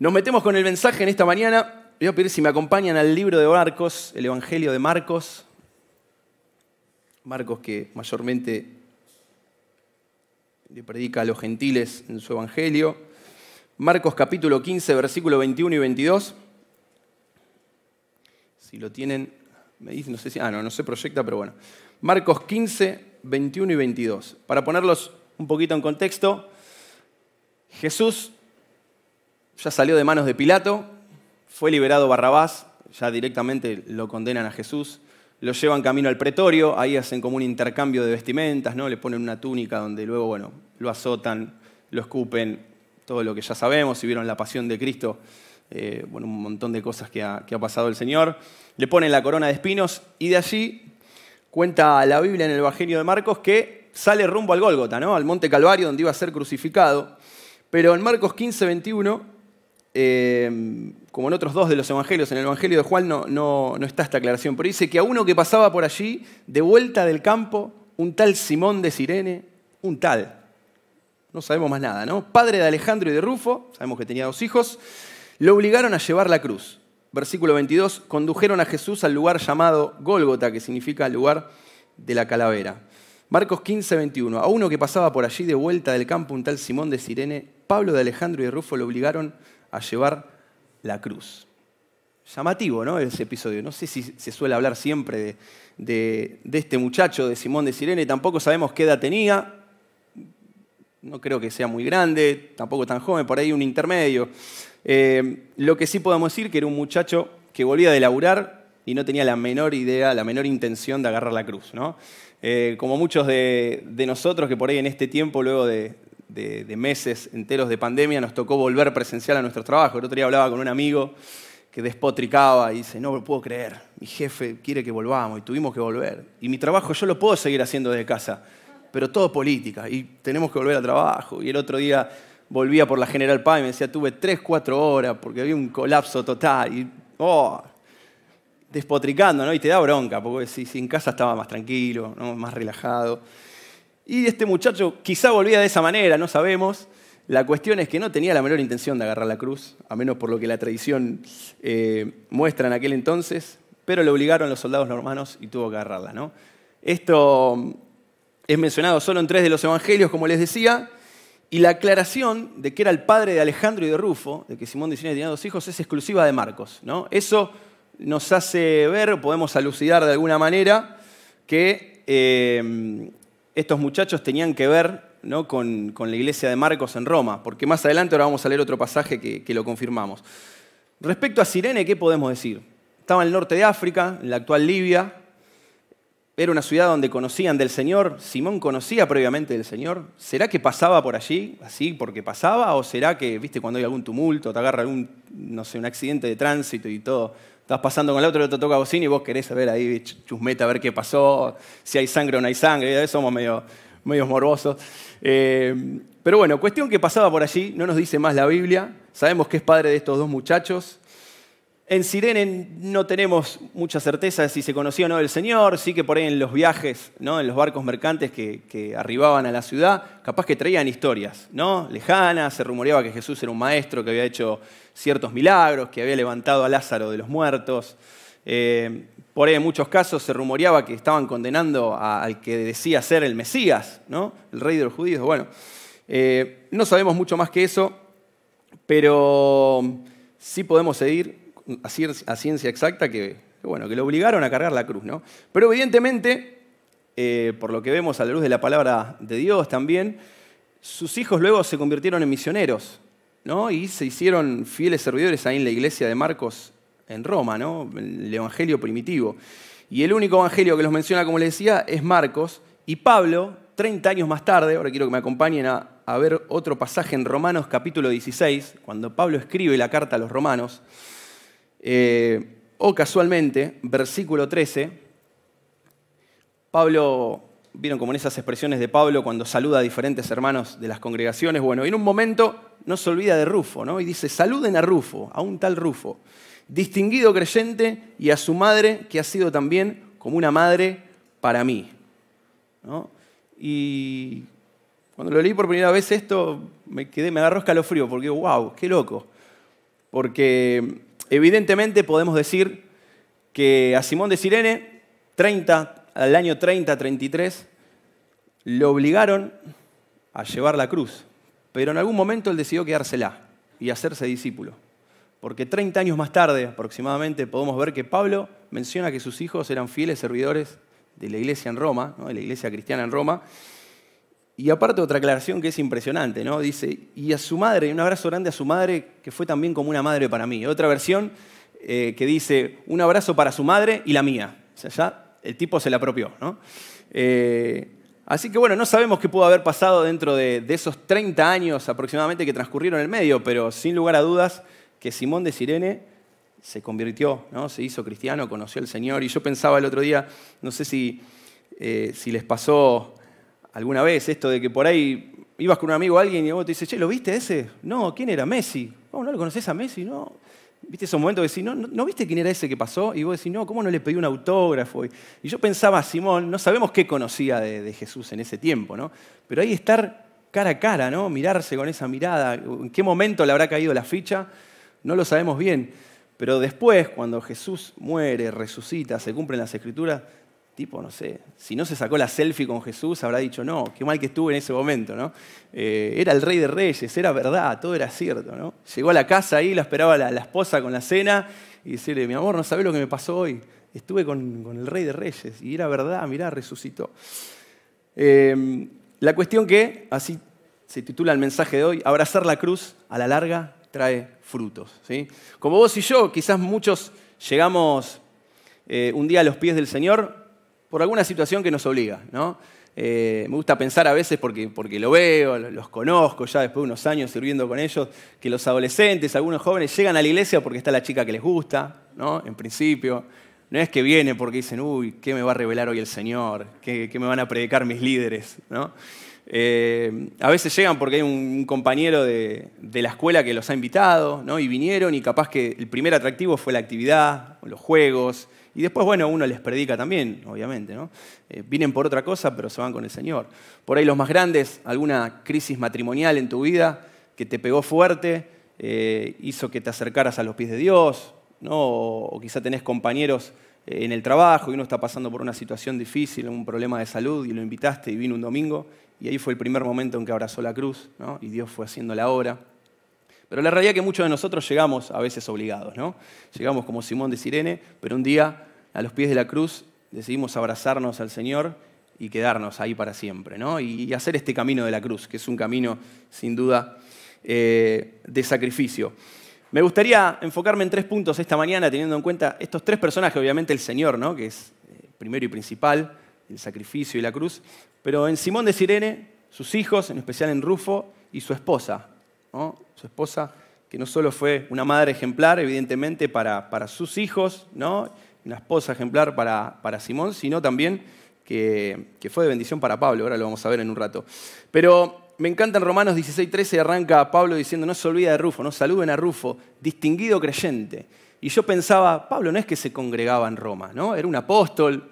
Nos metemos con el mensaje en esta mañana. Voy a pedir si me acompañan al libro de Marcos, el Evangelio de Marcos. Marcos que mayormente le predica a los gentiles en su Evangelio. Marcos capítulo 15, versículo 21 y 22. Si lo tienen, me dicen, no sé si, ah, no, no se proyecta, pero bueno. Marcos 15, 21 y 22. Para ponerlos un poquito en contexto, Jesús ya salió de manos de Pilato, fue liberado Barrabás, ya directamente lo condenan a Jesús, lo llevan camino al pretorio, ahí hacen como un intercambio de vestimentas, ¿no? le ponen una túnica donde luego bueno, lo azotan, lo escupen, todo lo que ya sabemos, si vieron la pasión de Cristo, eh, bueno, un montón de cosas que ha, pasado el Señor, le ponen la corona de espinos y de allí cuenta la Biblia en el Evangelio de Marcos que sale rumbo al Gólgota, ¿no? al Monte Calvario donde iba a ser crucificado. Pero en Marcos 15, 21, eh, como en otros dos de los evangelios, en el Evangelio de Juan no, está esta aclaración, pero dice que a uno que pasaba por allí, de vuelta del campo, un tal Simón de Sirene, un tal, no sabemos más nada, ¿no? Padre de Alejandro y de Rufo, sabemos que tenía dos hijos, lo obligaron a llevar la cruz. Versículo 22, condujeron a Jesús al lugar llamado Gólgota, que significa lugar de la calavera. Marcos 15, 21. A uno que pasaba por allí de vuelta del campo, un tal Simón de Sirene, Pablo de Alejandro y de Rufo lo obligaron a llevar la cruz. Llamativo, ¿no? Ese episodio. No sé si se suele hablar siempre de, de, este muchacho, de Simón de Sirene. Tampoco sabemos qué edad tenía. No creo que sea muy grande, tampoco tan joven, por ahí un intermedio. Eh, lo que sí podemos decir que era un muchacho que volvía de laburar y no tenía la menor idea, la menor intención de agarrar la cruz, ¿no? Eh, como muchos de, nosotros que por ahí en este tiempo, luego de, meses enteros de pandemia, nos tocó volver presencial a nuestro trabajo. El otro día hablaba con un amigo que despotricaba y dice, no lo puedo creer, mi jefe quiere que volvamos y tuvimos que volver. Y mi trabajo yo lo puedo seguir haciendo desde casa, pero todo política y tenemos que volver al trabajo. Y el otro día volvía por la General Paz y me decía, tuve 3, 4 horas porque había un colapso total. Y, oh, despotricando, ¿no? Y te da bronca, porque si, en casa estaba más tranquilo, más relajado. Y este muchacho quizá volvía de esa manera, no sabemos. La cuestión es que no tenía la menor intención de agarrar la cruz, a menos por lo que la tradición eh, muestra en aquel entonces, pero le obligaron los soldados romanos y tuvo que agarrarla. ¿no? Esto es mencionado solo en tres de los evangelios, como les decía, y la aclaración de que era el padre de Alejandro y de Rufo, de que Simón de Sirene tenía dos hijos, es exclusiva de Marcos. ¿no? Eso nos hace ver, podemos alucidar de alguna manera, que eh, estos muchachos tenían que ver ¿no? con, la iglesia de Marcos en Roma, porque más adelante ahora vamos a leer otro pasaje que, lo confirmamos. Respecto a Sirene, ¿qué podemos decir? Estaba en el norte de África, en la actual Libia, era una ciudad donde conocían del Señor. Simón conocía previamente del Señor. ¿Será que pasaba por allí así porque pasaba? ¿O será que, viste, cuando hay algún tumulto, te agarra algún, no sé, un accidente de tránsito y todo, estás pasando con el otro, el otro toca bocina y vos querés saber ahí, chusmeta, a ver qué pasó, si hay sangre o no hay sangre, somos medio, medio morbosos. Eh, pero bueno, cuestión que pasaba por allí, no nos dice más la Biblia, sabemos que es padre de estos dos muchachos. En Sirene no tenemos mucha certeza de si se conocía o no el Señor, sí que por ahí en los viajes, ¿no? en los barcos mercantes que, que, arribaban a la ciudad, capaz que traían historias ¿no? lejanas, se rumoreaba que Jesús era un maestro que había hecho ciertos milagros, que había levantado a Lázaro de los muertos. Eh, por ahí en muchos casos se rumoreaba que estaban condenando al que decía ser el Mesías, ¿no? el rey de los judíos. Bueno, eh, no sabemos mucho más que eso, pero sí podemos seguir a ciencia exacta que, bueno, que lo obligaron a cargar la cruz. ¿no? Pero evidentemente, eh, por lo que vemos a la luz de la palabra de Dios también, sus hijos luego se convirtieron en misioneros. Y se hicieron fieles servidores ahí en la iglesia de Marcos en Roma, ¿no? El evangelio primitivo. Y el único evangelio que los menciona, como les decía, es Marcos. Y Pablo, 30 años más tarde, ahora quiero que me acompañen a, ver otro pasaje en Romanos capítulo 16, cuando Pablo escribe la carta a los romanos, eh, o casualmente, versículo 13, Pablo vieron como en esas expresiones de Pablo cuando saluda a diferentes hermanos de las congregaciones. Bueno, en un momento no se olvida de Rufo, ¿no? Y dice, saluden a Rufo, a un tal Rufo, distinguido creyente y a su madre, que ha sido también como una madre para mí. Y cuando lo leí por primera vez esto, me quedé, me agarró escalofrío, porque wow, qué loco. porque evidentemente podemos decir que a Simón de Sirene, 30, al año 30, 33, lo obligaron a llevar la cruz, pero en algún momento él decidió quedársela y hacerse discípulo. Porque 30 años más tarde aproximadamente podemos ver que Pablo menciona que sus hijos eran fieles servidores de la iglesia en Roma, de la iglesia cristiana en Roma. Y aparte otra aclaración que es impresionante, ¿no? Dice, y a su madre, un abrazo grande a su madre, que fue también como una madre para mí. Otra versión eh, que dice, un abrazo para su madre y la mía. O sea, ya el tipo se la apropió, ¿no? Eh, Así que bueno, no sabemos qué pudo haber pasado dentro de, esos 30 años aproximadamente que transcurrieron en el medio, pero sin lugar a dudas que Simón de Sirene se convirtió, ¿no? se hizo cristiano, conoció al Señor. Y yo pensaba el otro día, no sé si, eh, si les pasó alguna vez esto de que por ahí ibas con un amigo o alguien y vos te dice, che, ¿lo viste ese? No, ¿quién era? Messi. ¿No lo conoces a Messi? No. ¿Viste esos momentos que decís, no, no, viste quién era ese que pasó? Y vos decís, no, ¿cómo no le pedí un autógrafo? Y, yo pensaba, a Simón, no sabemos qué conocía de, Jesús en ese tiempo, ¿no? Pero ahí estar cara a cara, ¿no? Mirarse con esa mirada, en qué momento le habrá caído la ficha, no lo sabemos bien. Pero después, cuando Jesús muere, resucita, se cumplen las escrituras, tipo, no sé, si no se sacó la selfie con Jesús, habrá dicho, no, qué mal que estuve en ese momento, ¿no? Eh, era el rey de reyes, era verdad, todo era cierto, ¿no? Llegó a la casa ahí, la esperaba la, esposa con la cena y decirle, mi amor, no sabes lo que me pasó hoy, estuve con, el rey de reyes y era verdad, mirá, resucitó. Eh, la cuestión que, así se titula el mensaje de hoy, abrazar la cruz a la larga trae frutos. ¿sí? Como vos y yo, quizás muchos llegamos eh, un día a los pies del Señor por alguna situación que nos obliga. ¿no? Eh, me gusta pensar a veces, porque, porque lo veo, los conozco ya después de unos años sirviendo con ellos, que los adolescentes, algunos jóvenes, llegan a la iglesia porque está la chica que les gusta, ¿no? en principio. No es que viene porque dicen, uy, ¿qué me va a revelar hoy el Señor? ¿Qué, qué me van a predicar mis líderes? ¿no? Eh, a veces llegan porque hay un compañero de, la escuela que los ha invitado, ¿no? Y vinieron y capaz que el primer atractivo fue la actividad, los juegos, y después, bueno, uno les predica también, obviamente, ¿no? Eh, vienen por otra cosa, pero se van con el Señor. Por ahí los más grandes, alguna crisis matrimonial en tu vida que te pegó fuerte, eh, hizo que te acercaras a los pies de Dios, ¿no? O, o quizá tenés compañeros en el trabajo y uno está pasando por una situación difícil, un problema de salud y lo invitaste y vino un domingo y ahí fue el primer momento en que abrazó la cruz, ¿no? y Dios fue haciendo la obra. Pero la realidad es que muchos de nosotros llegamos a veces obligados, ¿no? Llegamos como Simón de Sirene, pero un día a los pies de la cruz decidimos abrazarnos al Señor y quedarnos ahí para siempre, ¿no? Y hacer este camino de la cruz, que es un camino sin duda eh, de sacrificio. Me gustaría enfocarme en tres puntos esta mañana, teniendo en cuenta estos tres personajes, obviamente el Señor, ¿no? que es eh, primero y principal, el sacrificio y la cruz, pero en Simón de Sirene, sus hijos, en especial en Rufo, y su esposa, su esposa que no solo fue una madre ejemplar, evidentemente, para, para sus hijos, ¿no? una esposa ejemplar para, para Simón, sino también que, que, fue de bendición para Pablo, ahora lo vamos a ver en un rato. Pero me encanta en Romanos 16:13 arranca Pablo diciendo, no se olvida de Rufo, no saluden a Rufo, distinguido creyente. Y yo pensaba, Pablo no es que se congregaba en Roma, ¿no? Era un apóstol,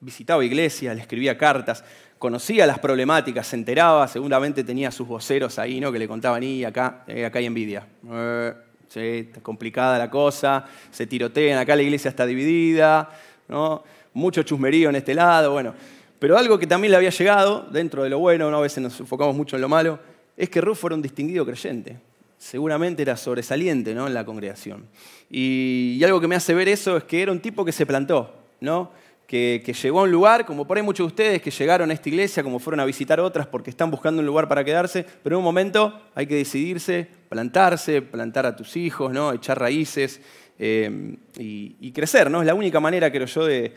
visitaba iglesias, le escribía cartas, conocía las problemáticas, se enteraba, seguramente tenía sus voceros ahí, ¿no? Que le contaban, y acá, eh, acá hay envidia. Eh, sí, está complicada la cosa, se tirotean, acá la iglesia está dividida, ¿no? Mucho chusmerío en este lado, bueno. Pero algo que también le había llegado, dentro de lo bueno, ¿no? a veces nos enfocamos mucho en lo malo, es que Rufo era un distinguido creyente. Seguramente era sobresaliente ¿no? en la congregación. Y, y algo que me hace ver eso es que era un tipo que se plantó, ¿no? Que, llegó a un lugar, como por ahí muchos de ustedes que llegaron a esta iglesia, como fueron a visitar otras porque están buscando un lugar para quedarse, pero en un momento hay que decidirse, plantarse, plantar a tus hijos, ¿no? echar raíces eh, y, crecer. ¿no? Es la única manera, creo yo, de,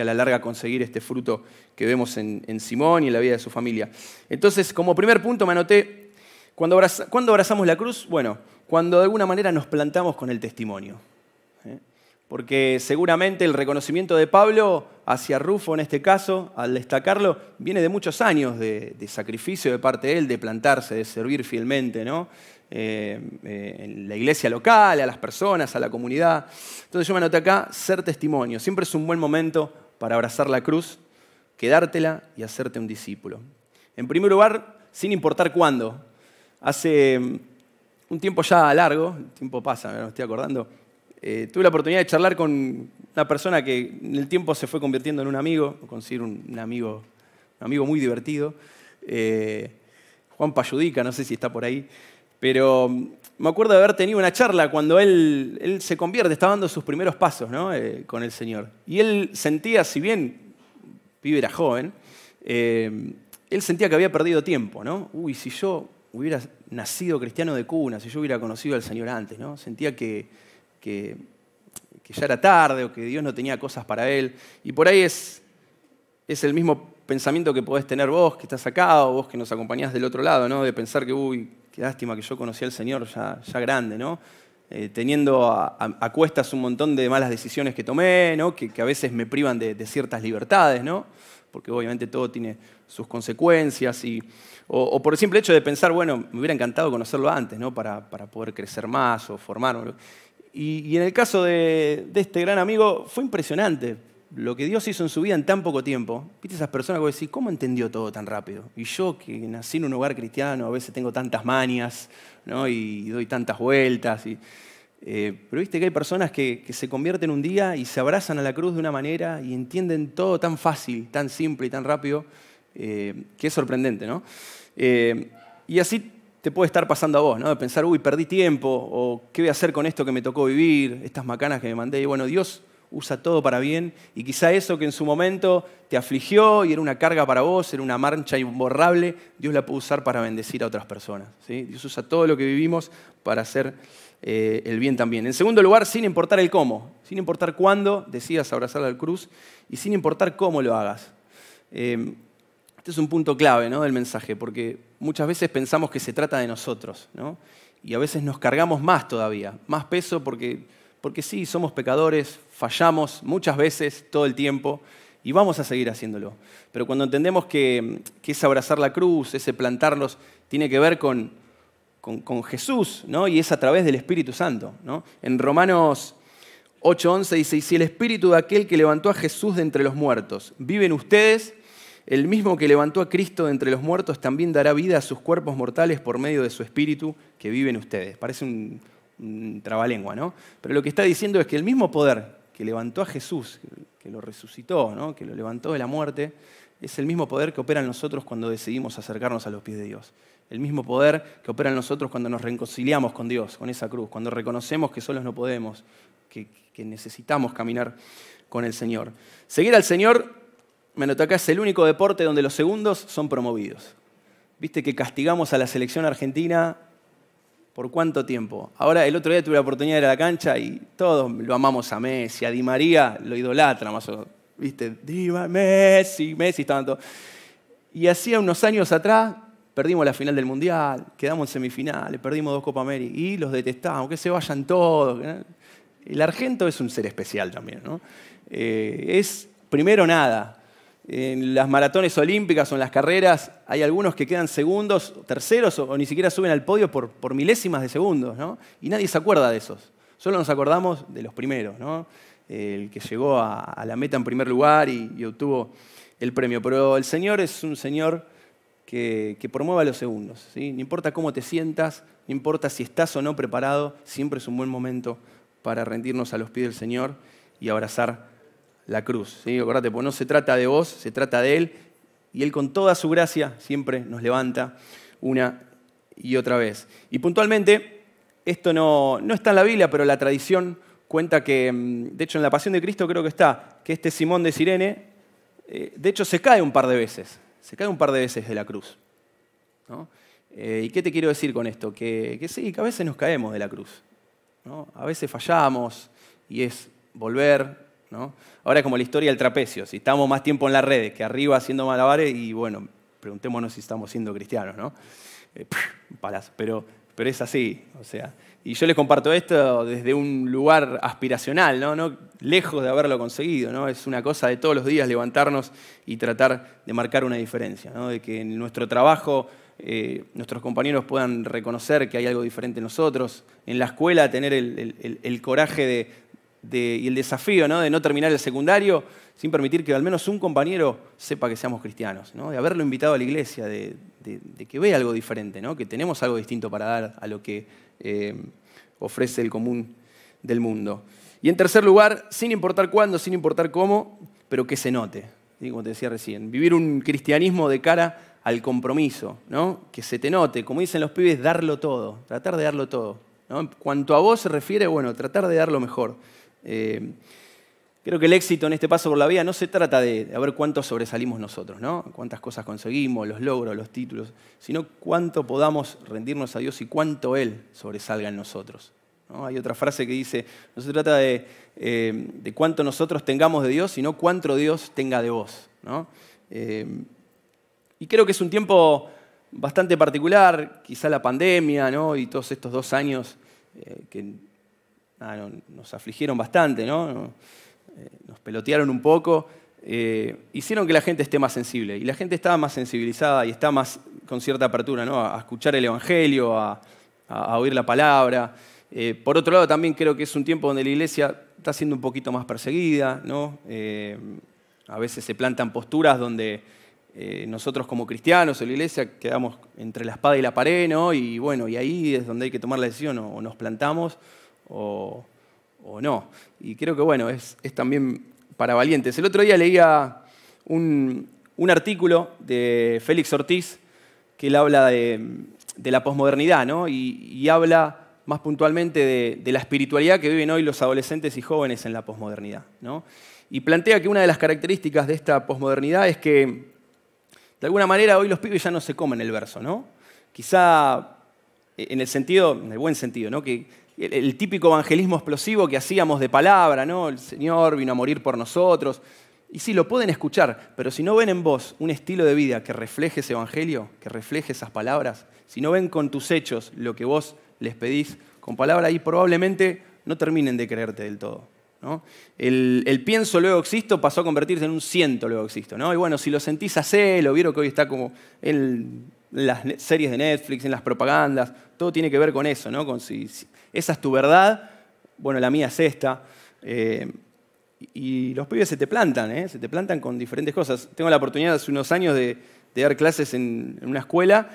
a la larga conseguir este fruto que vemos en, Simón y en la vida de su familia. Entonces, como primer punto me anoté, ¿cuándo abrazamos la cruz? Bueno, cuando de alguna manera nos plantamos con el testimonio porque seguramente el reconocimiento de Pablo hacia Rufo en este caso, al destacarlo, viene de muchos años de, sacrificio de parte de él, de plantarse, de servir fielmente ¿no? Eh, eh, en la iglesia local, a las personas, a la comunidad. Entonces yo me anoté acá, ser testimonio. Siempre es un buen momento para abrazar la cruz, quedártela y hacerte un discípulo. En primer lugar, sin importar cuándo. Hace un tiempo ya largo, el tiempo pasa, me estoy acordando, eh, tuve la oportunidad de charlar con una persona que en el tiempo se fue convirtiendo en un amigo, considero un, amigo, un amigo muy divertido, eh, Juan Payudica, no sé si está por ahí, pero me acuerdo de haber tenido una charla cuando él, se convierte, estaba dando sus primeros pasos eh, con el Señor. Y él sentía, si bien pibe era joven, él sentía que había perdido tiempo, ¿no? Uy, si yo hubiera nacido cristiano de cuna, si yo hubiera conocido al Señor antes, ¿no? Sentía que, que, ya era tarde o que Dios no tenía cosas para él. Y por ahí es, es el mismo pensamiento que podés tener vos, que estás acá, o vos que nos acompañás del otro lado, ¿no? De pensar que, uy, qué lástima que yo conocí al Señor ya, ya grande, ¿no? Eh, teniendo a, cuestas un montón de malas decisiones que tomé, ¿no? que, a veces me privan de, ciertas libertades, ¿no? porque obviamente todo tiene sus consecuencias y, o, por el simple hecho de pensar, bueno, me hubiera encantado conocerlo antes, ¿no? Para, poder crecer más o formarme. Y, en el caso de, este gran amigo, fue impresionante lo que Dios hizo en su vida en tan poco tiempo. ¿Viste esas personas que decís, ¿cómo entendió todo tan rápido? Y yo, que nací en un hogar cristiano, a veces tengo tantas manias, ¿no? y doy tantas vueltas. Y, eh, pero viste que hay personas que, se convierten un día y se abrazan a la cruz de una manera y entienden todo tan fácil, tan simple y tan rápido, eh, que es sorprendente, ¿no? Eh, y así te puede estar pasando a vos, ¿no? De pensar, uy, perdí tiempo, o qué voy a hacer con esto que me tocó vivir, estas macanas que me mandé. Y bueno, Dios usa todo para bien, y quizá eso que en su momento te afligió y era una carga para vos, era una marcha imborrable, Dios la puede usar para bendecir a otras personas. Dios usa todo lo que vivimos para hacer eh, el bien también. En segundo lugar, sin importar el cómo, sin importar cuándo decidas abrazar la cruz y sin importar cómo lo hagas. Eh, este es un punto clave ¿no? del mensaje, porque muchas veces pensamos que se trata de nosotros, ¿no? y a veces nos cargamos más todavía, más peso porque, porque sí, somos pecadores, fallamos muchas veces, todo el tiempo, y vamos a seguir haciéndolo. Pero cuando entendemos que, que ese abrazar la cruz, ese plantarlos, tiene que ver con, con, Jesús, ¿no? y es a través del Espíritu Santo. ¿no? En Romanos 8:11 dice, y si el Espíritu de aquel que levantó a Jesús de entre los muertos vive en ustedes, el mismo que levantó a Cristo de entre los muertos también dará vida a sus cuerpos mortales por medio de su espíritu que vive en ustedes. Parece un, trabalengua, ¿no? Pero lo que está diciendo es que el mismo poder que levantó a Jesús, que lo resucitó, ¿no? que lo levantó de la muerte, es el mismo poder que opera en nosotros cuando decidimos acercarnos a los pies de Dios. El mismo poder que opera en nosotros cuando nos reconciliamos con Dios, con esa cruz, cuando reconocemos que solos no podemos, que necesitamos caminar con el Señor. Seguir al Señor me noto acá, es el único deporte donde los segundos son promovidos. Viste que castigamos a la selección argentina por cuánto tiempo. Ahora, el otro día tuve la oportunidad de ir a la cancha y todos lo amamos a Messi, a Di María lo idolatra más o menos. Viste, Di Messi, Messi, todos. Y hacía unos años atrás perdimos la final del Mundial, quedamos en semifinales, perdimos dos Copa América y los detestábamos, que se vayan todos. El argento es un ser especial también, ¿no? Eh, es, primero nada, en las maratones olímpicas o en las carreras hay algunos que quedan segundos, terceros o, ni siquiera suben al podio por, milésimas de segundos, ¿no? Y nadie se acuerda de esos. Solo nos acordamos de los primeros, ¿no? El que llegó a, la meta en primer lugar y, obtuvo el premio. Pero el Señor es un Señor que, que promueve los segundos. ¿sí? No importa cómo te sientas, no importa si estás o no preparado, siempre es un buen momento para rendirnos a los pies del Señor y abrazar la cruz. ¿sí? Acordate, pues no se trata de vos, se trata de Él. Y Él con toda su gracia siempre nos levanta una y otra vez. Y puntualmente, esto no, no está en la Biblia, pero la tradición cuenta que, mm, de hecho en la Pasión de Cristo creo que está, que este Simón de Sirene, eh, de hecho se cae un par de veces, se cae un par de veces de la cruz. Eh, ¿Y qué te quiero decir con esto? Que, que, sí, que a veces nos caemos de la cruz. A veces fallamos y es volver, Ahora es como la historia del trapecio, si estamos más tiempo en las redes que arriba haciendo malabares y bueno, preguntémonos si estamos siendo cristianos, ¿no? Eh, pero, pero es así, o sea, y yo les comparto esto desde un lugar aspiracional, ¿no? lejos de haberlo conseguido, ¿no? Es una cosa de todos los días levantarnos y tratar de marcar una diferencia, ¿no? De que en nuestro trabajo eh, nuestros compañeros puedan reconocer que hay algo diferente en nosotros, en la escuela tener el coraje de, y el desafío ¿no? de no terminar el secundario sin permitir que al menos un compañero sepa que seamos cristianos, de haberlo invitado a la iglesia, de, que vea algo diferente, ¿no? que tenemos algo distinto para dar a lo que eh, ofrece el común del mundo. Y en tercer lugar, sin importar cuándo, sin importar cómo, pero que se note, como te decía recién, vivir un cristianismo de cara al compromiso, ¿no? que se te note, como dicen los pibes, darlo todo, tratar de darlo todo. En cuanto a vos se refiere, bueno, tratar de dar lo mejor. Eh, creo que el éxito en este paso por la vida no se trata de, ver cuánto sobresalimos nosotros, ¿no? cuántas cosas conseguimos, los logros, los títulos, sino cuánto podamos rendirnos a Dios y cuánto Él sobresalga en nosotros. Hay otra frase que dice, no se trata de, eh, de, cuánto nosotros tengamos de Dios, sino cuánto Dios tenga de vos. Eh, y creo que es un tiempo bastante particular, quizá la pandemia ¿no? y todos estos dos años que nos afligieron bastante, ¿no? Eh, nos pelotearon un poco, eh, hicieron que la gente esté más sensible. Y la gente estaba más sensibilizada y está más con cierta apertura ¿no? a escuchar el Evangelio, a, oír la palabra. por otro lado, también creo que es un tiempo donde la iglesia está siendo un poquito más perseguida. ¿no? a veces se plantan posturas donde eh, nosotros como cristianos en la iglesia quedamos entre la espada y la pared, ¿no? Y bueno, y ahí es donde hay que tomar la decisión, o nos plantamos o, no. Y creo que bueno, es, también para valientes. El otro día leía un, artículo de Félix Ortiz que él habla de, la posmodernidad, ¿no? Y, habla más puntualmente de, la espiritualidad que viven hoy los adolescentes y jóvenes en la posmodernidad, ¿no? Y plantea que una de las características de esta posmodernidad es que de alguna manera hoy los pibes ya no se comen el verso, ¿no? Quizá eh, en el sentido, en el buen sentido, ¿no? Que el, típico evangelismo explosivo que hacíamos de palabra, ¿no? El Señor vino a morir por nosotros. Y sí, lo pueden escuchar, pero si no ven en vos un estilo de vida que refleje ese evangelio, que refleje esas palabras, si no ven con tus hechos lo que vos les pedís con palabra, ahí probablemente no terminen de creerte del todo. El, pienso luego existo pasó a convertirse en un siento luego existo. ¿no? Y bueno, si lo sentís, hacelo. Vieron que hoy está como en las series de Netflix, en las propagandas. Todo tiene que ver con eso, ¿no? Con si, esa es tu verdad, bueno, la mía es esta. Eh, y los pibes se te plantan, ¿eh? se te plantan con diferentes cosas. Tengo la oportunidad hace unos años de, dar clases en, una escuela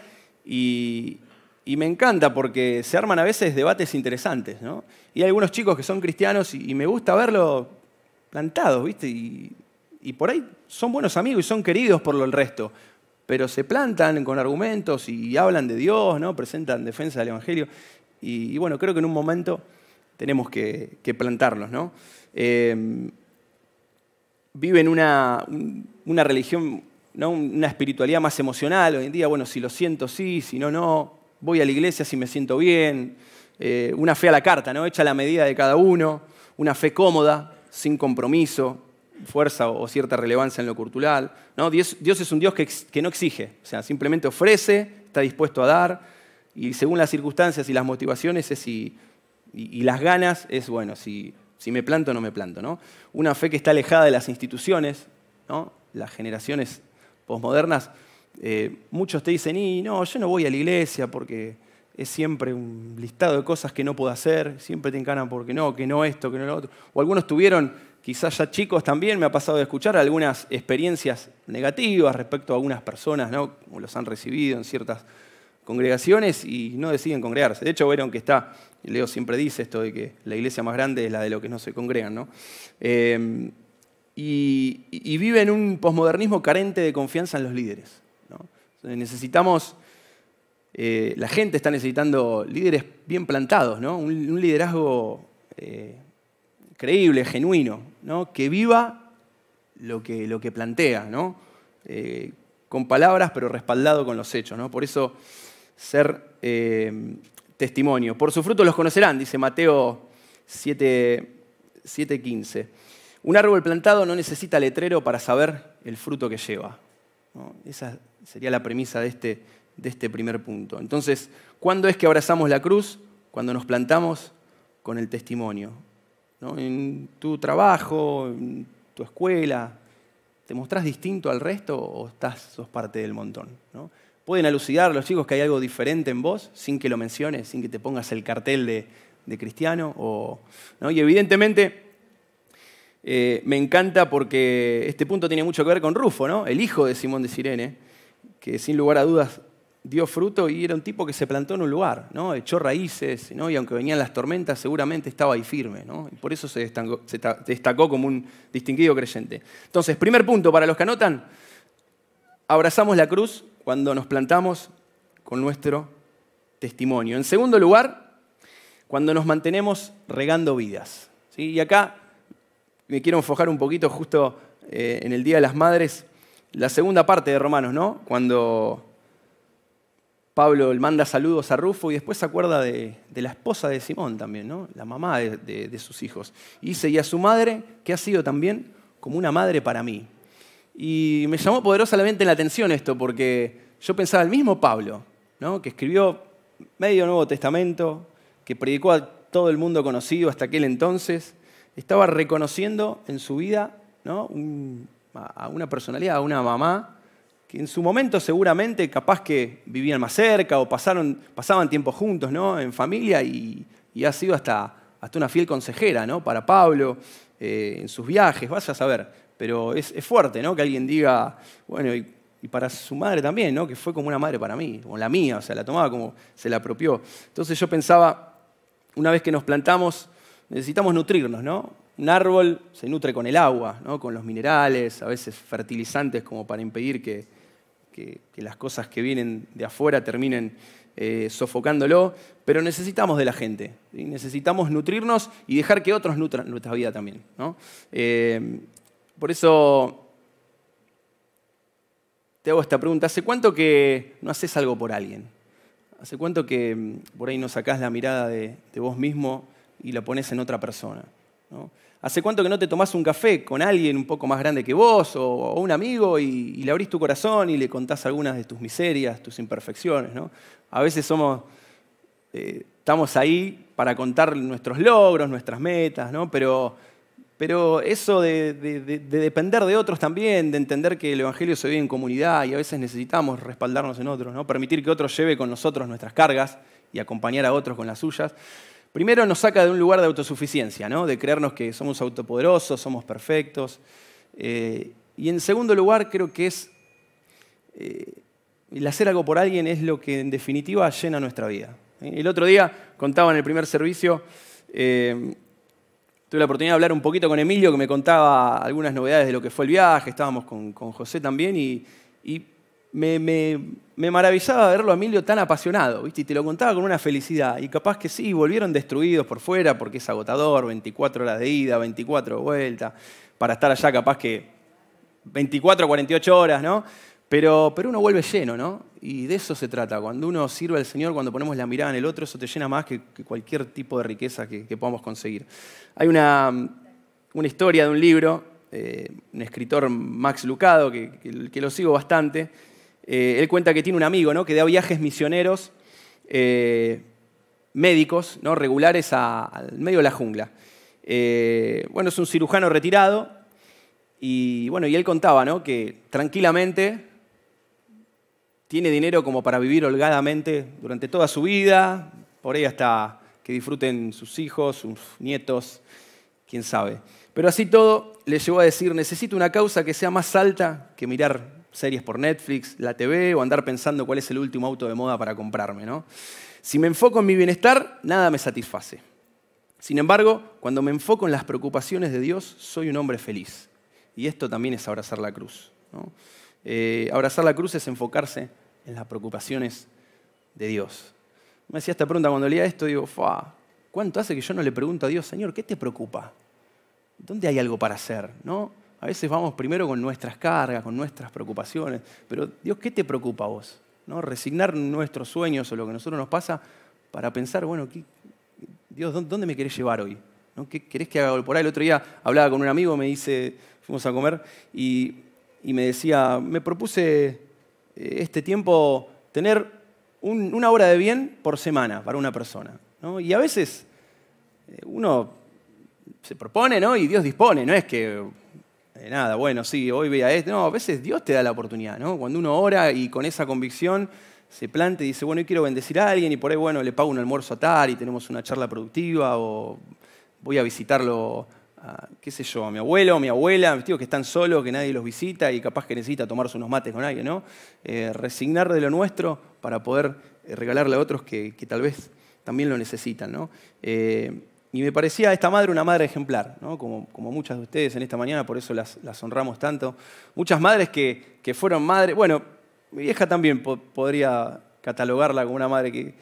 y, y me encanta porque se arman a veces debates interesantes, ¿no? Y hay algunos chicos que son cristianos y, me gusta verlos plantados, ¿viste? Y, por ahí son buenos amigos y son queridos por el resto, pero se plantan con argumentos y hablan de Dios, ¿no? Presentan defensa del Evangelio. Y, bueno, creo que en un momento tenemos que, plantarlos, ¿no? Eh, viven una, religión, ¿no? una espiritualidad más emocional hoy en día. Bueno, si lo siento, sí, si no, no voy a la iglesia si me siento bien, eh, una fe a la carta, ¿no? hecha a la medida de cada uno, una fe cómoda, sin compromiso, fuerza o cierta relevancia en lo cultural. Dios, es un Dios que, no exige, o sea, simplemente ofrece, está dispuesto a dar, y según las circunstancias y las motivaciones es y, las ganas es, bueno, si, me planto o no me planto. Una fe que está alejada de las instituciones, las generaciones posmodernas eh, muchos te dicen, y no, yo no voy a la iglesia porque es siempre un listado de cosas que no puedo hacer, siempre te encanan porque no, que no esto, que no lo otro. O algunos tuvieron, quizás ya chicos también, me ha pasado de escuchar algunas experiencias negativas respecto a algunas personas, ¿no? Como los han recibido en ciertas congregaciones y no deciden congregarse. De hecho, vieron que está, Leo siempre dice esto de que la iglesia más grande es la de los que no se congregan, ¿no? Eh, y, y vive en un posmodernismo carente de confianza en los líderes. Necesitamos, eh, la gente está necesitando líderes bien plantados, ¿no? un, liderazgo eh, creíble, genuino, ¿no? que viva lo que, lo que plantea, ¿no? Eh, con palabras pero respaldado con los hechos. ¿no? Por eso ser testimonio. Por su fruto los conocerán, dice Mateo 7.15. Un árbol plantado no necesita letrero para saber el fruto que lleva. Esa sería la premisa de este, de este primer punto. Entonces, ¿cuándo es que abrazamos la cruz? Cuando nos plantamos con el testimonio. En tu trabajo, en tu escuela, ¿te mostrás distinto al resto o estás, sos parte del montón? ¿Pueden alucidar los chicos que hay algo diferente en vos sin que lo menciones, sin que te pongas el cartel de, cristiano? O, Y evidentemente eh, me encanta porque este punto tiene mucho que ver con Rufo, ¿no? el hijo de Simón de Sirene, que sin lugar a dudas dio fruto y era un tipo que se plantó en un lugar, ¿no? echó raíces, ¿no? y aunque venían las tormentas, seguramente estaba ahí firme. ¿no? Y por eso se destacó, como un distinguido creyente. Entonces, primer punto para los que anotan, abrazamos la cruz cuando nos plantamos con nuestro testimonio. En segundo lugar, cuando nos mantenemos regando vidas. ¿sí? Y acá me quiero enfocar un poquito justo eh, en el Día de las Madres, la segunda parte de Romanos, ¿no? Cuando Pablo manda saludos a Rufo y después se acuerda de, la esposa de Simón también, ¿no? la mamá de, sus hijos. Y dice, y a su madre, que ha sido también como una madre para mí. Y me llamó poderosamente la atención esto, porque yo pensaba, el mismo Pablo, ¿no? que escribió medio Nuevo Testamento, que predicó a todo el mundo conocido hasta aquel entonces, estaba reconociendo en su vida ¿no? a una personalidad, a una mamá que en su momento seguramente capaz que vivían más cerca o pasaron, pasaban tiempo juntos ¿no? en familia y, ha sido hasta, hasta una fiel consejera ¿no? para Pablo eh, en sus viajes, vas a saber. Pero es, fuerte ¿no? que alguien diga, bueno, y, para su madre también, ¿no? que fue como una madre para mí, como la mía, o sea, la tomaba como se la apropió. Entonces yo pensaba, una vez que nos plantamos, necesitamos nutrirnos, ¿no? Un árbol se nutre con el agua, ¿no? con los minerales, a veces fertilizantes como para impedir que, que, las cosas que vienen de afuera terminen eh, sofocándolo, pero necesitamos de la gente, necesitamos nutrirnos y dejar que otros nutran nuestra vida también. Eh, por eso te hago esta pregunta, ¿hace cuánto que no haces algo por alguien? ¿Hace cuánto que mm, por ahí no sacás la mirada de, de vos mismo y la pones en otra persona? ¿no? ¿Hace cuánto que no te tomás un café con alguien un poco más grande que vos o, un amigo y, le abrís tu corazón y le contás algunas de tus miserias, tus imperfecciones? ¿no? A veces somos, eh, estamos ahí para contar nuestros logros, nuestras metas, ¿no? pero, pero eso de, depender de otros también, de entender que el Evangelio se vive en comunidad y a veces necesitamos respaldarnos en otros, ¿no? permitir que otros lleve con nosotros nuestras cargas y acompañar a otros con las suyas. Primero nos saca de un lugar de autosuficiencia, ¿no? de creernos que somos autopoderosos, somos perfectos. Eh, y en segundo lugar, creo que es eh, el hacer algo por alguien es lo que en definitiva llena nuestra vida. El otro día contaba en el primer servicio, eh, tuve la oportunidad de hablar un poquito con Emilio, que me contaba algunas novedades de lo que fue el viaje, estábamos con, José también, y me, maravillaba verlo a Emilio tan apasionado, ¿viste? Y te lo contaba con una felicidad. Y capaz que sí, volvieron destruidos por fuera porque es agotador, 24 horas de ida, 24 de vuelta, para estar allá capaz que 24 o 48 horas, ¿no? Pero, pero uno vuelve lleno, ¿no? Y de eso se trata. Cuando uno sirve al Señor, cuando ponemos la mirada en el otro, eso te llena más que, cualquier tipo de riqueza que, podamos conseguir. Hay una, una, historia de un libro, eh, un escritor, Max Lucado, que, que lo sigo bastante, eh, él cuenta que tiene un amigo ¿no? que da viajes misioneros eh, médicos, ¿no? regulares al medio de la jungla. Eh, bueno, es un cirujano retirado y, bueno, y él contaba ¿no? que tranquilamente tiene dinero como para vivir holgadamente durante toda su vida, por ahí hasta que disfruten sus hijos, sus nietos, quién sabe. Pero así todo le llevó a decir, necesito una causa que sea más alta que mirar series por Netflix, la TV o andar pensando cuál es el último auto de moda para comprarme. ¿no? Si me enfoco en mi bienestar, nada me satisface. Sin embargo, cuando me enfoco en las preocupaciones de Dios, soy un hombre feliz. Y esto también es abrazar la cruz. Eh, abrazar la cruz es enfocarse en las preocupaciones de Dios. Me decía esta pregunta cuando leía esto, digo, ¿cuánto hace que yo no le pregunto a Dios, Señor, ¿qué te preocupa? ¿Dónde hay algo para hacer? ¿No? A veces vamos primero con nuestras cargas, con nuestras preocupaciones, pero Dios, ¿qué te preocupa a vos? ¿No? Resignar nuestros sueños o lo que a nosotros nos pasa para pensar, bueno, Dios, ¿dónde me querés llevar hoy? ¿No? ¿Qué querés que haga por ahí? El otro día hablaba con un amigo, me dice, fuimos a comer, y, me decía, me propuse eh, este tiempo tener una hora de bien por semana para una persona. Y a veces eh, uno se propone ¿no? y Dios dispone, no es que eh, nada, bueno, sí, hoy voy a esto. No, a veces Dios te da la oportunidad, ¿no? Cuando uno ora y con esa convicción se planta y dice, bueno, hoy quiero bendecir a alguien y por ahí, bueno, le pago un almuerzo a tal y tenemos una charla productiva o voy a visitarlo, a, qué sé yo, a mi abuelo, a mi abuela, digo que están solos, que nadie los visita y capaz que necesita tomarse unos mates con alguien, ¿no? Eh, resignar de lo nuestro para poder eh, regalarle a otros que, tal vez también lo necesitan. ¿no? Eh, y me parecía esta madre una madre ejemplar, ¿no? como, como, muchas de ustedes en esta mañana, por eso las, honramos tanto. Muchas madres que, que, fueron madres, bueno, mi vieja también podría catalogarla como una madre que,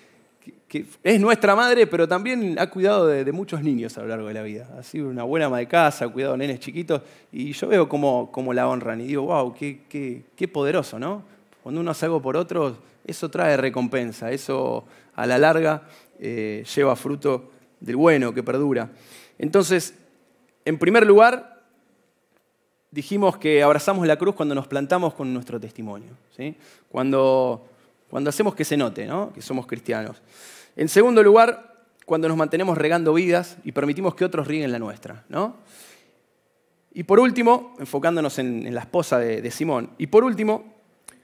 es nuestra madre, pero también ha cuidado de, muchos niños a lo largo de la vida. Ha sido una buena ama de casa, ha cuidado de nenes chiquitos, y yo veo cómo, la honran y digo, wow, qué, qué, poderoso, ¿no? Cuando uno hace algo por otros, eso trae recompensa, eso a la larga eh, lleva fruto del bueno que perdura. Entonces, en primer lugar, dijimos que abrazamos la cruz cuando nos plantamos con nuestro testimonio, ¿sí? cuando, hacemos que se note ¿no? que somos cristianos. En segundo lugar, cuando nos mantenemos regando vidas y permitimos que otros rieguen la nuestra. ¿no? Y por último, enfocándonos en, la esposa de, de Simón, y por último,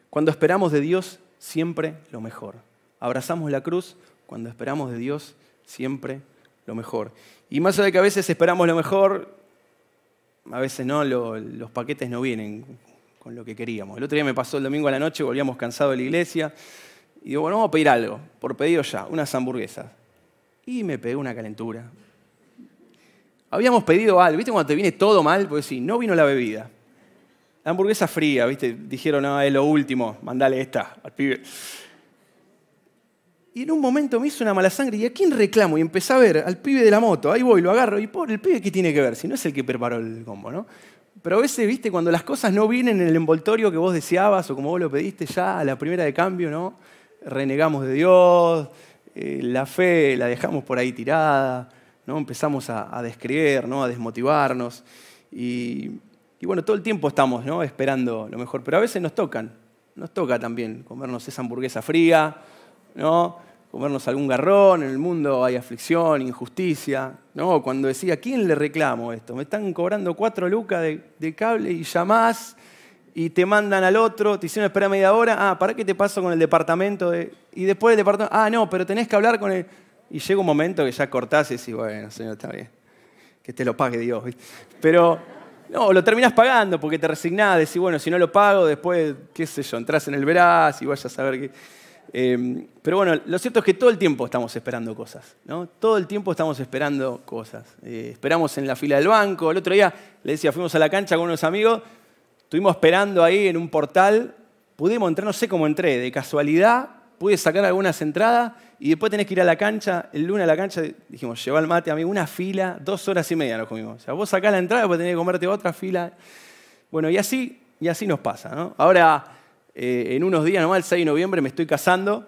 cuando esperamos de Dios siempre lo mejor. Abrazamos la cruz cuando esperamos de Dios siempre lo mejor. Y más allá de que a veces esperamos lo mejor, a veces no, los paquetes no vienen con lo que queríamos. El otro día me pasó el domingo a la noche, volvíamos cansados de la iglesia, y digo, bueno, vamos a pedir algo, por pedido ya, unas hamburguesas. Y me pegué una calentura. Habíamos pedido algo, ¿viste cuando te viene todo mal? Pues sí, no vino la bebida. La hamburguesa fría, ¿viste? Dijeron, no, es lo último, mandale esta al pibe. Y en un momento me hizo una mala sangre. ¿Y a quién reclamo? Y empecé a ver al pibe de la moto. Ahí voy, lo agarro. Y por el pibe, ¿qué tiene que ver? Si no es el que preparó el combo, ¿no? Pero a veces, viste, cuando las cosas no vienen en el envoltorio que vos deseabas o como vos lo pediste ya a la primera de cambio, ¿no? renegamos de Dios, eh, la fe la dejamos por ahí tirada, ¿no? empezamos a, descreer, ¿no? a desmotivarnos. Y, bueno, todo el tiempo estamos ¿no? esperando lo mejor, pero a veces nos tocan, nos toca también comernos esa hamburguesa fría, ¿no? comernos algún garrón, en el mundo hay aflicción, injusticia. ¿no? Cuando decía, ¿quién le reclamo esto? Me están cobrando cuatro lucas de, cable y ya más y te mandan al otro, te hicieron esperar media hora, ah, ¿para qué te paso con el departamento? De... Y después del departamento, ah, no, pero tenés que hablar con él. Y llega un momento que ya cortás y decís, bueno, señor, está bien, que te lo pague Dios. Pero, no, lo terminás pagando porque te resignás, decís, bueno, si no lo pago, después, qué sé yo, entras en el veraz y vayas a saber qué. Em, pero bueno, lo cierto es que todo el tiempo estamos esperando cosas, ¿no? Todo el tiempo estamos esperando cosas. Eh, esperamos en la fila del banco. El otro día le decía, fuimos a la cancha con unos amigos Estuvimos esperando ahí en un portal, pudimos entrar, no sé cómo entré, de casualidad, pude sacar algunas entradas y después tenés que ir a la cancha, el lunes a la cancha, dijimos, lleva el mate, amigo, una fila, dos horas y media nos comimos. O sea, vos sacás la entrada, después tenés que comerte otra fila. Bueno, y así, y así nos pasa, ¿no? Ahora, eh, en unos días nomás, el 6 de noviembre, me estoy casando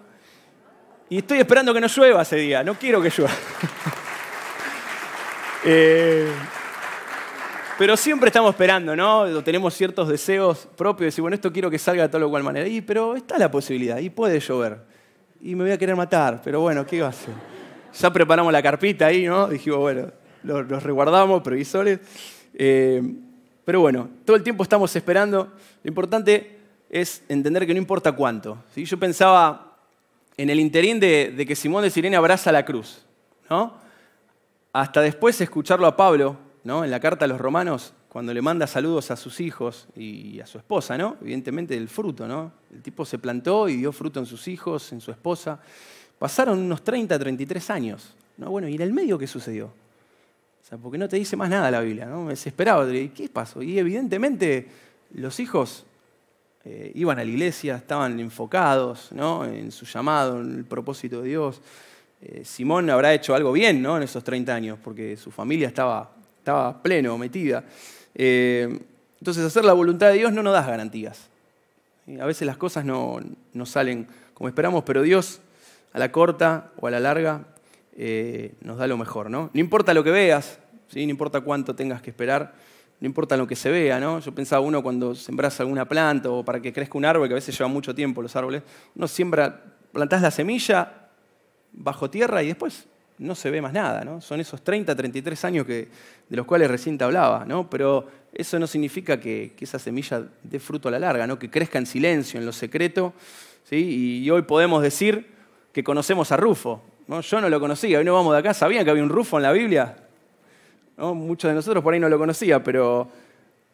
y estoy esperando que no llueva ese día, no quiero que llueva. eh, pero siempre estamos esperando, ¿no? Tenemos ciertos deseos propios, de decir, bueno, esto quiero que salga de tal o cual manera. Y, pero está la posibilidad, y puede llover. Y me voy a querer matar, pero bueno, ¿qué va a hacer? Ya preparamos la carpita ahí, ¿no? Dijimos, bueno, los, resguardamos, previsores. Eh, pero bueno, todo el tiempo estamos esperando. Lo importante es entender que no importa cuánto. ¿sí? Yo pensaba en el interín de, que Simón de Sirene abraza la cruz, ¿no? Hasta después escucharlo a Pablo en la carta a los romanos, cuando le manda saludos a sus hijos y a su esposa, ¿no? evidentemente el fruto. ¿no? El tipo se plantó y dio fruto en sus hijos, en su esposa. Pasaron unos 30, 33 años. ¿no? Bueno, ¿y en el medio qué sucedió? O sea, porque no te dice más nada la Biblia. ¿no? Me desesperaba. ¿Qué pasó? Y evidentemente los hijos eh, iban a la iglesia, estaban enfocados ¿no? en su llamado, en el propósito de Dios. Eh, Simón habrá hecho algo bien ¿no? en esos 30 años, porque su familia estaba estaba pleno, metida. Eh, entonces, hacer la voluntad de Dios no nos da garantías. A veces las cosas no, salen como esperamos, pero Dios a la corta o a la larga nos da lo mejor. ¿no? no importa lo que veas, ¿sí? no importa cuánto tengas que esperar, no importa lo que se vea. ¿no? Yo pensaba uno cuando sembras alguna planta o para que crezca un árbol, que a veces lleva mucho tiempo los árboles, uno siembra, plantás la semilla bajo tierra y después no se ve más nada, ¿no? Son esos 30, 33 años que, de los cuales recién te hablaba, ¿no? Pero eso no significa que, esa semilla dé fruto a la larga, ¿no? Que crezca en silencio, en lo secreto, ¿sí? Y hoy podemos decir que conocemos a Rufo, ¿no? Yo no lo conocía, hoy no vamos de acá, ¿sabían que había un Rufo en la Biblia? Muchos de nosotros por ahí no lo conocía, pero,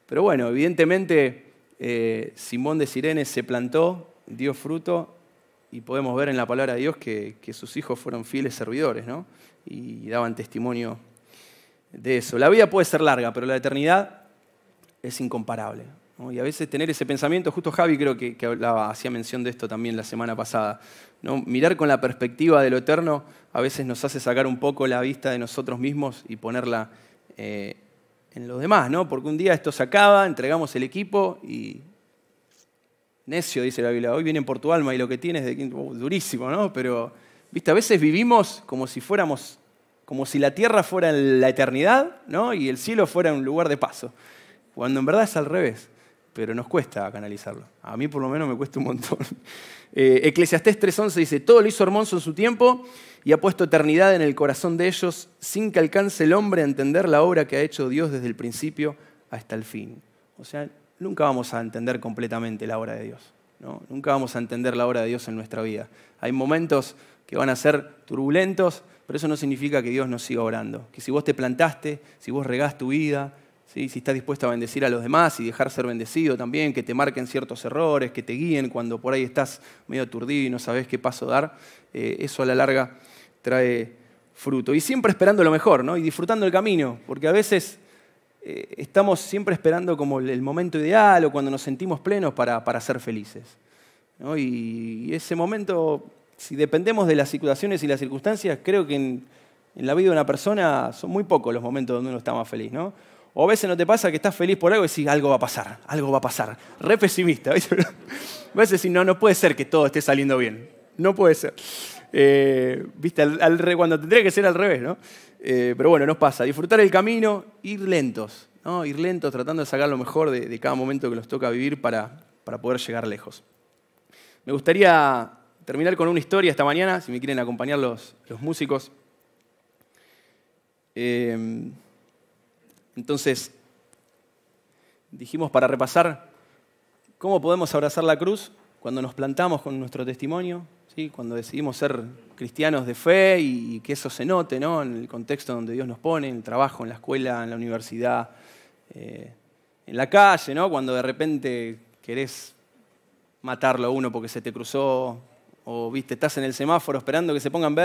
pero bueno, evidentemente eh, Simón de Sirene se plantó, dio fruto y podemos ver en la palabra de Dios que, sus hijos fueron fieles servidores, ¿no? Y daban testimonio de eso. La vida puede ser larga, pero la eternidad es incomparable. Y a veces tener ese pensamiento, justo Javi creo que, hacía mención de esto también la semana pasada, ¿no? mirar con la perspectiva de lo eterno a veces nos hace sacar un poco la vista de nosotros mismos y ponerla eh, en los demás, ¿no? porque un día esto se acaba, entregamos el equipo y necio, dice la Biblia, hoy vienen por tu alma y lo que tienes de uh, durísimo, ¿no? Pero, viste, a veces vivimos como si fuéramos, como si la tierra fuera la eternidad, ¿no? Y el cielo fuera un lugar de paso, cuando en verdad es al revés pero nos cuesta canalizarlo. A mí por lo menos me cuesta un montón. Eh, Eclesiastés 3.11 dice, todo lo hizo hermoso en su tiempo y ha puesto eternidad en el corazón de ellos sin que alcance el hombre a entender la obra que ha hecho Dios desde el principio hasta el fin. O sea, nunca vamos a entender completamente la obra de Dios. ¿no? Nunca vamos a entender la obra de Dios en nuestra vida. Hay momentos que van a ser turbulentos, pero eso no significa que Dios no siga orando. Que si vos te plantaste, si vos regás tu vida, si estás dispuesto a bendecir a los demás y dejar ser bendecido también, que te marquen ciertos errores, que te guíen cuando por ahí estás medio aturdido y no sabes qué paso dar, eh, eso a la larga trae fruto. Y siempre esperando lo mejor, ¿no? Y disfrutando el camino, porque a veces eh, estamos siempre esperando como el momento ideal o cuando nos sentimos plenos para, para ser felices. Y, ese momento, si dependemos de las situaciones y las circunstancias, creo que en, en la vida de una persona son muy pocos los momentos donde uno está más feliz, ¿no? O a veces no te pasa que estás feliz por algo y decís, algo va a pasar, algo va a pasar. Re pesimista. A veces decís, no, no puede ser que todo esté saliendo bien. No puede ser. Eh, ¿Viste? Al, cuando tendría que ser al revés, ¿no? Eh, pero bueno, nos pasa. Disfrutar el camino, ir lentos, ¿no? Ir lentos, tratando de sacar lo mejor de, cada momento que nos toca vivir para, para poder llegar lejos. Me gustaría terminar con una historia esta mañana, si me quieren acompañar los, los músicos. Eh, entonces, dijimos para repasar, ¿cómo podemos abrazar la cruz cuando nos plantamos con nuestro testimonio? ¿sí? Cuando decidimos ser cristianos de fe y, que eso se note ¿no? en el contexto donde Dios nos pone, en el trabajo, en la escuela, en la universidad, eh, en la calle, ¿no? cuando de repente querés matarlo a uno porque se te cruzó o viste, estás en el semáforo esperando que se ponga en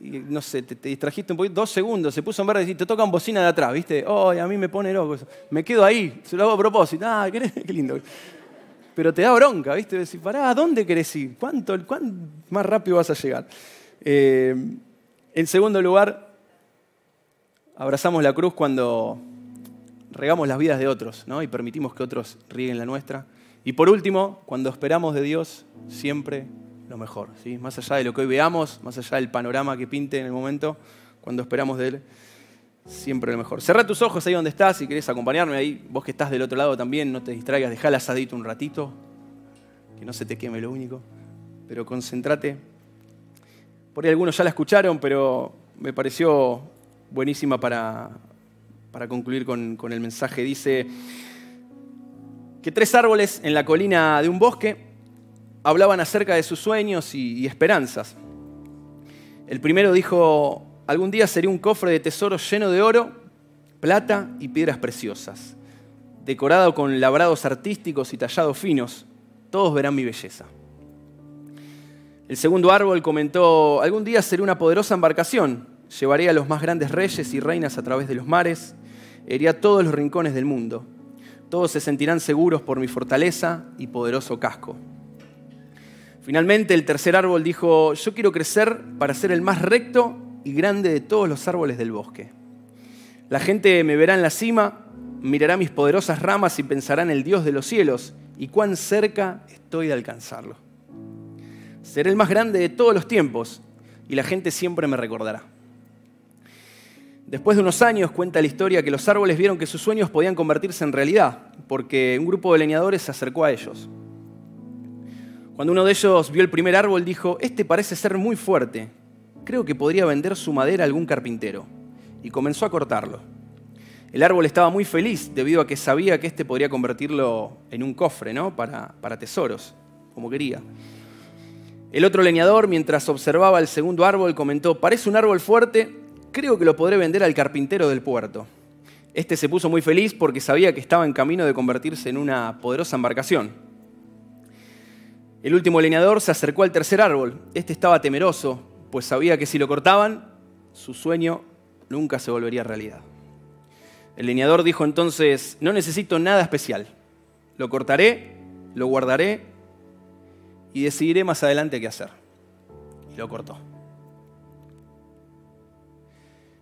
no sé, te, distrajiste un poquito, dos segundos, se puso en verde y te tocan bocina de atrás, ¿viste? Oh, a mí me pone loco. Me quedo ahí, se lo hago a propósito. Ah, qué, lindo. Pero te da bronca, ¿viste? Decís, pará, ¿a dónde querés ir? ¿Cuánto, ¿Cuánto más rápido vas a llegar? Eh, en segundo lugar, abrazamos la cruz cuando regamos las vidas de otros ¿no? y permitimos que otros rieguen la nuestra. Y por último, cuando esperamos de Dios, siempre lo mejor. ¿sí? Más allá de lo que hoy veamos, más allá del panorama que pinte en el momento, cuando esperamos de Él, siempre lo mejor. Cerra tus ojos ahí donde estás, si querés acompañarme ahí, vos que estás del otro lado también, no te distraigas, dejá el asadito un ratito, que no se te queme lo único, pero concéntrate. Por ahí algunos ya la escucharon, pero me pareció buenísima para, para concluir con, con el mensaje. Dice que tres árboles en la colina de un bosque hablaban acerca de sus sueños y, esperanzas. El primero dijo, algún día seré un cofre de tesoros lleno de oro, plata y piedras preciosas, decorado con labrados artísticos y tallados finos. Todos verán mi belleza. El segundo árbol comentó, algún día seré una poderosa embarcación, llevaré a los más grandes reyes y reinas a través de los mares, iré a todos los rincones del mundo. Todos se sentirán seguros por mi fortaleza y poderoso casco. Finalmente el tercer árbol dijo, yo quiero crecer para ser el más recto y grande de todos los árboles del bosque. La gente me verá en la cima, mirará mis poderosas ramas y pensará en el Dios de los cielos y cuán cerca estoy de alcanzarlo. Seré el más grande de todos los tiempos y la gente siempre me recordará. Después de unos años cuenta la historia que los árboles vieron que sus sueños podían convertirse en realidad, porque un grupo de leñadores se acercó a ellos. Cuando uno de ellos vio el primer árbol, dijo, este parece ser muy fuerte, creo que podría vender su madera a algún carpintero. Y comenzó a cortarlo. El árbol estaba muy feliz debido a que sabía que este podría convertirlo en un cofre, ¿no? Para, tesoros, como quería. El otro leñador, mientras observaba el segundo árbol, comentó, parece un árbol fuerte, creo que lo podré vender al carpintero del puerto. Este se puso muy feliz porque sabía que estaba en camino de convertirse en una poderosa embarcación. El último leñador se acercó al tercer árbol. Este estaba temeroso, pues sabía que si lo cortaban, su sueño nunca se volvería realidad. El leñador dijo entonces, no necesito nada especial. Lo cortaré, lo guardaré y decidiré más adelante qué hacer. Y lo cortó.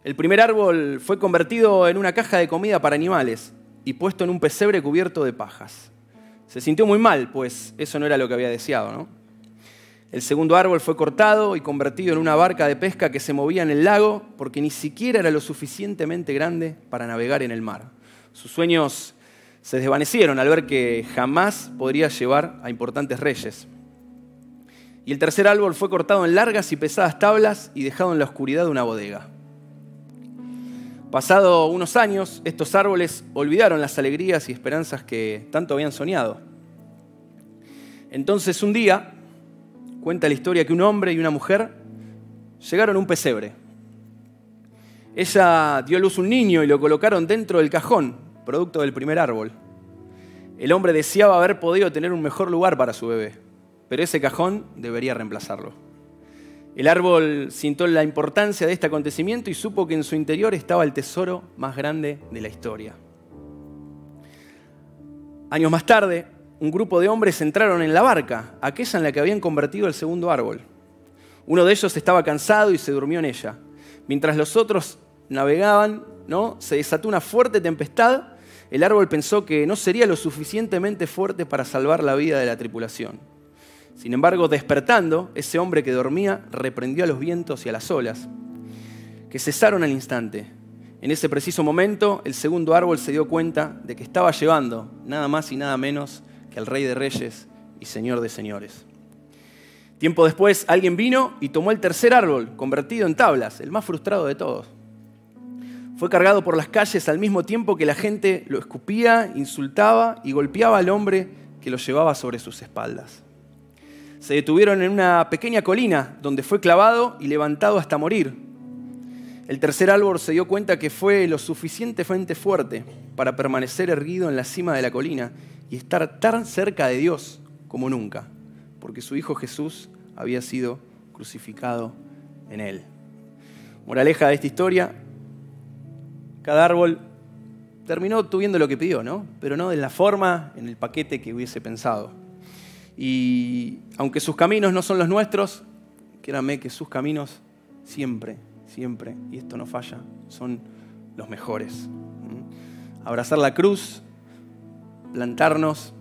El primer árbol fue convertido en una caja de comida para animales y puesto en un pesebre cubierto de pajas. Se sintió muy mal, pues eso no era lo que había deseado. El segundo árbol fue cortado y convertido en una barca de pesca que se movía en el lago porque ni siquiera era lo suficientemente grande para navegar en el mar. Sus sueños se desvanecieron al ver que jamás podría llevar a importantes reyes. Y el tercer árbol fue cortado en largas y pesadas tablas y dejado en la oscuridad de una bodega. Pasado unos años, estos árboles olvidaron las alegrías y esperanzas que tanto habían soñado. Entonces un día, cuenta la historia que un hombre y una mujer llegaron a un pesebre. Ella dio a luz un niño y lo colocaron dentro del cajón, producto del primer árbol. El hombre deseaba haber podido tener un mejor lugar para su bebé, pero ese cajón debería reemplazarlo. El árbol sintió la importancia de este acontecimiento y supo que en su interior estaba el tesoro más grande de la historia. Años más tarde, un grupo de hombres entraron en la barca, aquella en la que habían convertido el segundo árbol. Uno de ellos estaba cansado y se durmió en ella. Mientras los otros navegaban, ¿no? se desató una fuerte tempestad. El árbol pensó que no sería lo suficientemente fuerte para salvar la vida de la tripulación. Sin embargo, despertando, ese hombre que dormía reprendió a los vientos y a las olas, que cesaron al instante. En ese preciso momento, el segundo árbol se dio cuenta de que estaba llevando nada más y nada menos que al Rey de Reyes y Señor de Señores. Tiempo después, alguien vino y tomó el tercer árbol, convertido en tablas, el más frustrado de todos. Fue cargado por las calles al mismo tiempo que la gente lo escupía, insultaba y golpeaba al hombre que lo llevaba sobre sus espaldas se detuvieron en una pequeña colina donde fue clavado y levantado hasta morir. El tercer árbol se dio cuenta que fue lo suficientemente fuerte para permanecer erguido en la cima de la colina y estar tan cerca de Dios como nunca, porque su Hijo Jesús había sido crucificado en él. Moraleja de esta historia, cada árbol terminó tuviendo lo que pidió, ¿no? Pero no de la forma, en el paquete que hubiese pensado. Y aunque sus caminos no son los nuestros, créanme que sus caminos siempre, siempre, y esto no falla, son los mejores. ¿Mm? Abrazar la cruz, plantarnos,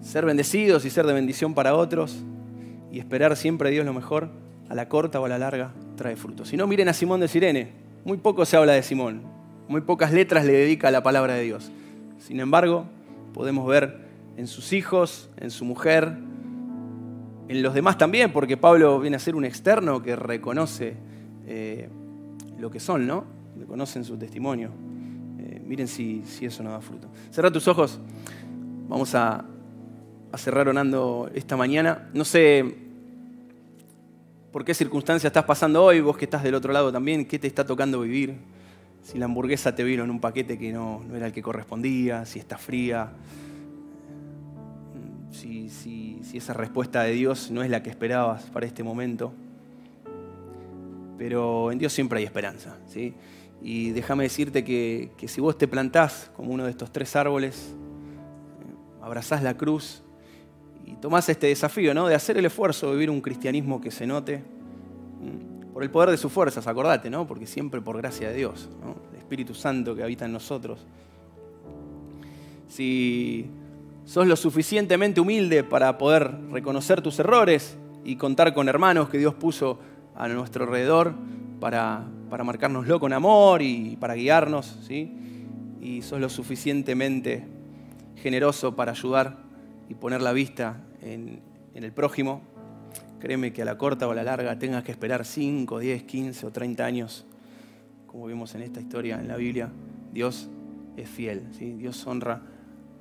ser bendecidos y ser de bendición para otros, y esperar siempre a Dios lo mejor, a la corta o a la larga, trae frutos. Si no, miren a Simón de Sirene. Muy poco se habla de Simón. Muy pocas letras le dedica a la palabra de Dios. Sin embargo, podemos ver en sus hijos, en su mujer, en los demás también, porque Pablo viene a ser un externo que reconoce eh, lo que son, ¿no? Reconocen su testimonio. Eh, miren si, eso no da fruto. Cerra tus ojos. Vamos a, a cerrar orando esta mañana. No sé por qué circunstancia estás pasando hoy, vos que estás del otro lado también, qué te está tocando vivir. Si la hamburguesa te vino en un paquete que no, no era el que correspondía, si está fría, si, esa respuesta de Dios no es la que esperabas para este momento. Pero en Dios siempre hay esperanza. ¿sí? Y déjame decirte que, si vos te plantás como uno de estos tres árboles, eh, abrazás la cruz y tomás este desafío ¿no? de hacer el esfuerzo de vivir un cristianismo que se note por el poder de sus fuerzas, acordate, ¿no? porque siempre por gracia de Dios, el Espíritu Santo que habita en nosotros. Si sos lo suficientemente humilde para poder reconocer tus errores y contar con hermanos que Dios puso a nuestro alrededor para, para marcárnoslo con amor y para guiarnos, ¿sí? Y sos lo suficientemente generoso para ayudar y poner la vista en, en el prójimo. Créeme que a la corta o a la larga tengas que esperar 5, 10, 15 o 30 años, como vimos en esta historia en la Biblia, Dios es fiel. Dios honra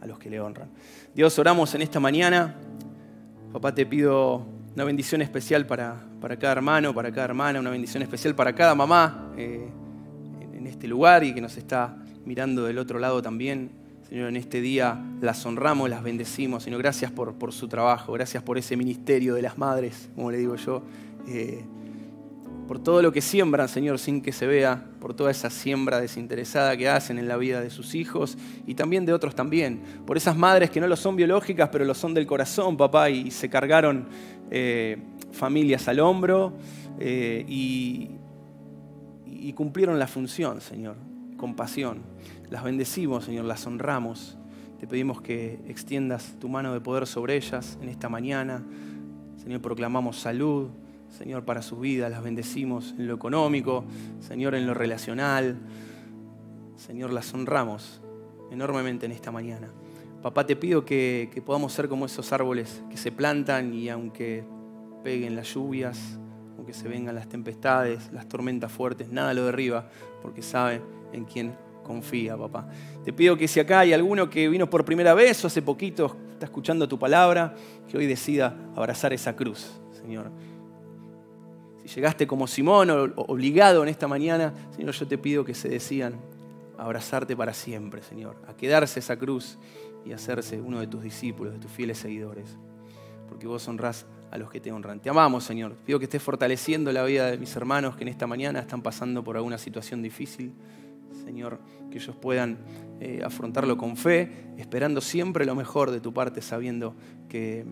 a los que le honran. Dios, oramos en esta mañana. Papá, te pido una bendición especial para, para cada hermano, para cada hermana, una bendición especial para cada mamá eh, en este lugar y que nos está mirando del otro lado también. Señor, en este día las honramos, las bendecimos. Señor, gracias por, por su trabajo, gracias por ese ministerio de las madres, como le digo yo. Eh, por todo lo que siembran, Señor, sin que se vea, por toda esa siembra desinteresada que hacen en la vida de sus hijos y también de otros también. Por esas madres que no lo son biológicas, pero lo son del corazón, papá, y se cargaron eh, familias al hombro eh, y, y cumplieron la función, Señor, con pasión. Las bendecimos, Señor, las honramos. Te pedimos que extiendas tu mano de poder sobre ellas en esta mañana. Señor, proclamamos salud, Señor, para su vida. Las bendecimos en lo económico, Señor, en lo relacional. Señor, las honramos enormemente en esta mañana. Papá, te pido que, podamos ser como esos árboles que se plantan y aunque peguen las lluvias, aunque se vengan las tempestades, las tormentas fuertes, nada lo derriba, porque sabe en quién confía, papá. Te pido que si acá hay alguno que vino por primera vez o hace poquito está escuchando tu palabra, que hoy decida abrazar esa cruz, Señor si llegaste como Simón obligado en esta mañana, Señor, yo te pido que se decían abrazarte para siempre, Señor, a quedarse esa cruz y hacerse uno de tus discípulos, de tus fieles seguidores, porque vos honrás a los que te honran. Te amamos, Señor. Pido que estés fortaleciendo la vida de mis hermanos que en esta mañana están pasando por alguna situación difícil. Señor, que ellos puedan eh, afrontarlo con fe, esperando siempre lo mejor de tu parte, sabiendo que,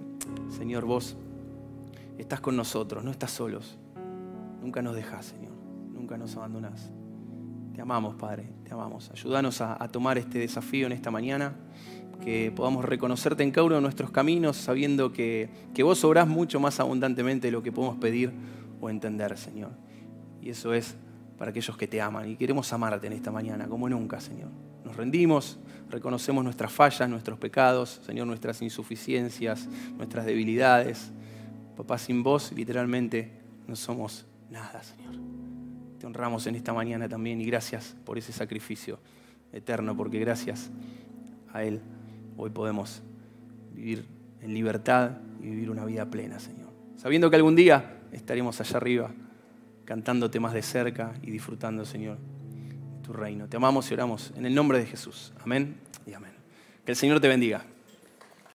Señor, vos estás con nosotros, no estás solos. Nunca nos dejas, Señor. Nunca nos abandonás. Te amamos, Padre. Te amamos. Ayúdanos a, tomar este desafío en esta mañana. Que podamos reconocerte en cada uno de nuestros caminos, sabiendo que, que vos obrás mucho más abundantemente de lo que podemos pedir o entender, Señor. Y eso es para aquellos que te aman. Y queremos amarte en esta mañana, como nunca, Señor. Nos rendimos, reconocemos nuestras fallas, nuestros pecados, Señor, nuestras insuficiencias, nuestras debilidades. Papá, sin vos, literalmente, no somos nada, Señor. Te honramos en esta mañana también y gracias por ese sacrificio eterno, porque gracias a Él hoy podemos vivir en libertad y vivir una vida plena, Señor. Sabiendo que algún día estaremos allá arriba cantándote más de cerca y disfrutando, Señor, tu reino. Te amamos y oramos en el nombre de Jesús. Amén y amén. Que el Señor te bendiga.